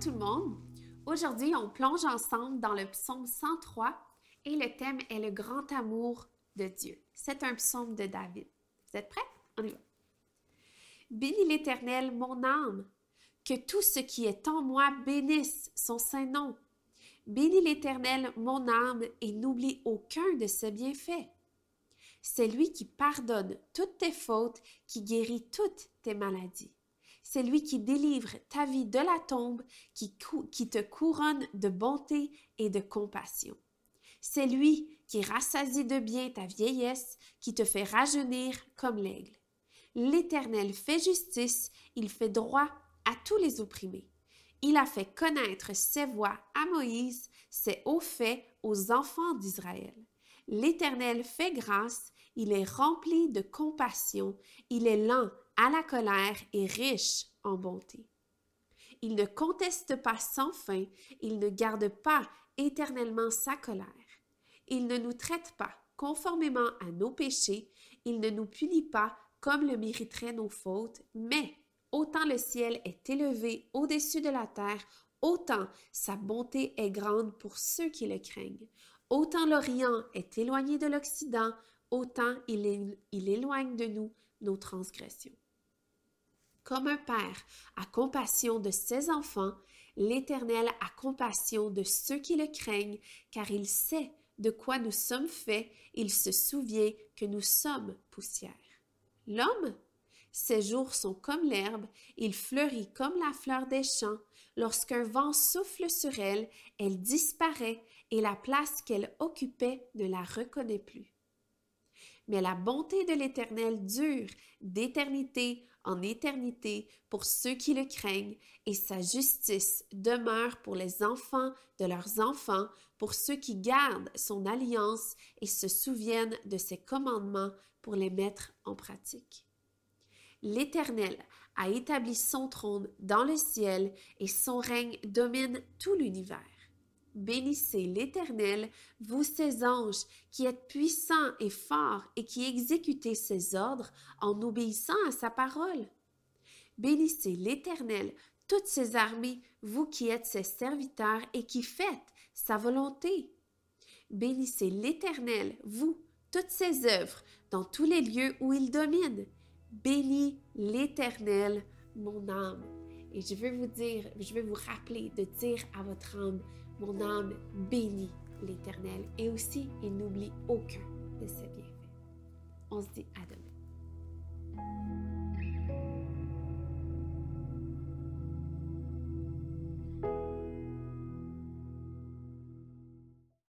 tout le monde. Aujourd'hui, on plonge ensemble dans le psaume 103 et le thème est le grand amour de Dieu. C'est un psaume de David. Vous êtes prêts? On y va. Bénis l'Éternel, mon âme, que tout ce qui est en moi bénisse son saint nom. Bénis l'Éternel, mon âme, et n'oublie aucun de ses bienfaits. C'est lui qui pardonne toutes tes fautes, qui guérit toutes tes maladies. C'est lui qui délivre ta vie de la tombe, qui, te couronne de bonté et de compassion. C'est lui qui rassasie de bien ta vieillesse, qui te fait rajeunir comme l'aigle. L'Éternel fait justice, il fait droit à tous les opprimés. Il a fait connaître ses voies à Moïse, ses hauts faits aux enfants d'Israël. L'Éternel fait grâce, il est rempli de compassion, il est lent à la colère et riche en bonté. Il ne conteste pas sans fin, il ne garde pas éternellement sa colère. Il ne nous traite pas conformément à nos péchés, il ne nous punit pas comme le mériteraient nos fautes, mais autant le ciel est élevé au-dessus de la terre, autant sa bonté est grande pour ceux qui le craignent. Autant l'Orient est éloigné de l'Occident, autant il, il éloigne de nous nos transgressions. Comme un père a compassion de ses enfants, l'Éternel a compassion de ceux qui le craignent, car il sait de quoi nous sommes faits, il se souvient que nous sommes poussière. L'homme ses jours sont comme l'herbe, il fleurit comme la fleur des champs. Lorsqu'un vent souffle sur elle, elle disparaît et la place qu'elle occupait ne la reconnaît plus. Mais la bonté de l'Éternel dure d'éternité en éternité pour ceux qui le craignent, et sa justice demeure pour les enfants de leurs enfants, pour ceux qui gardent son alliance et se souviennent de ses commandements pour les mettre en pratique. L'Éternel a établi son trône dans le ciel et son règne domine tout l'univers. Bénissez l'Éternel, vous ses anges, qui êtes puissants et forts et qui exécutez ses ordres en obéissant à sa parole. Bénissez l'Éternel, toutes ses armées, vous qui êtes ses serviteurs et qui faites sa volonté. Bénissez l'Éternel, vous, toutes ses œuvres, dans tous les lieux où il domine. Bénis l'Éternel, mon âme. Et je veux vous dire, je veux vous rappeler de dire à votre âme, mon âme bénit l'Éternel et aussi il n'oublie aucun de ses bienfaits. On se dit à demain.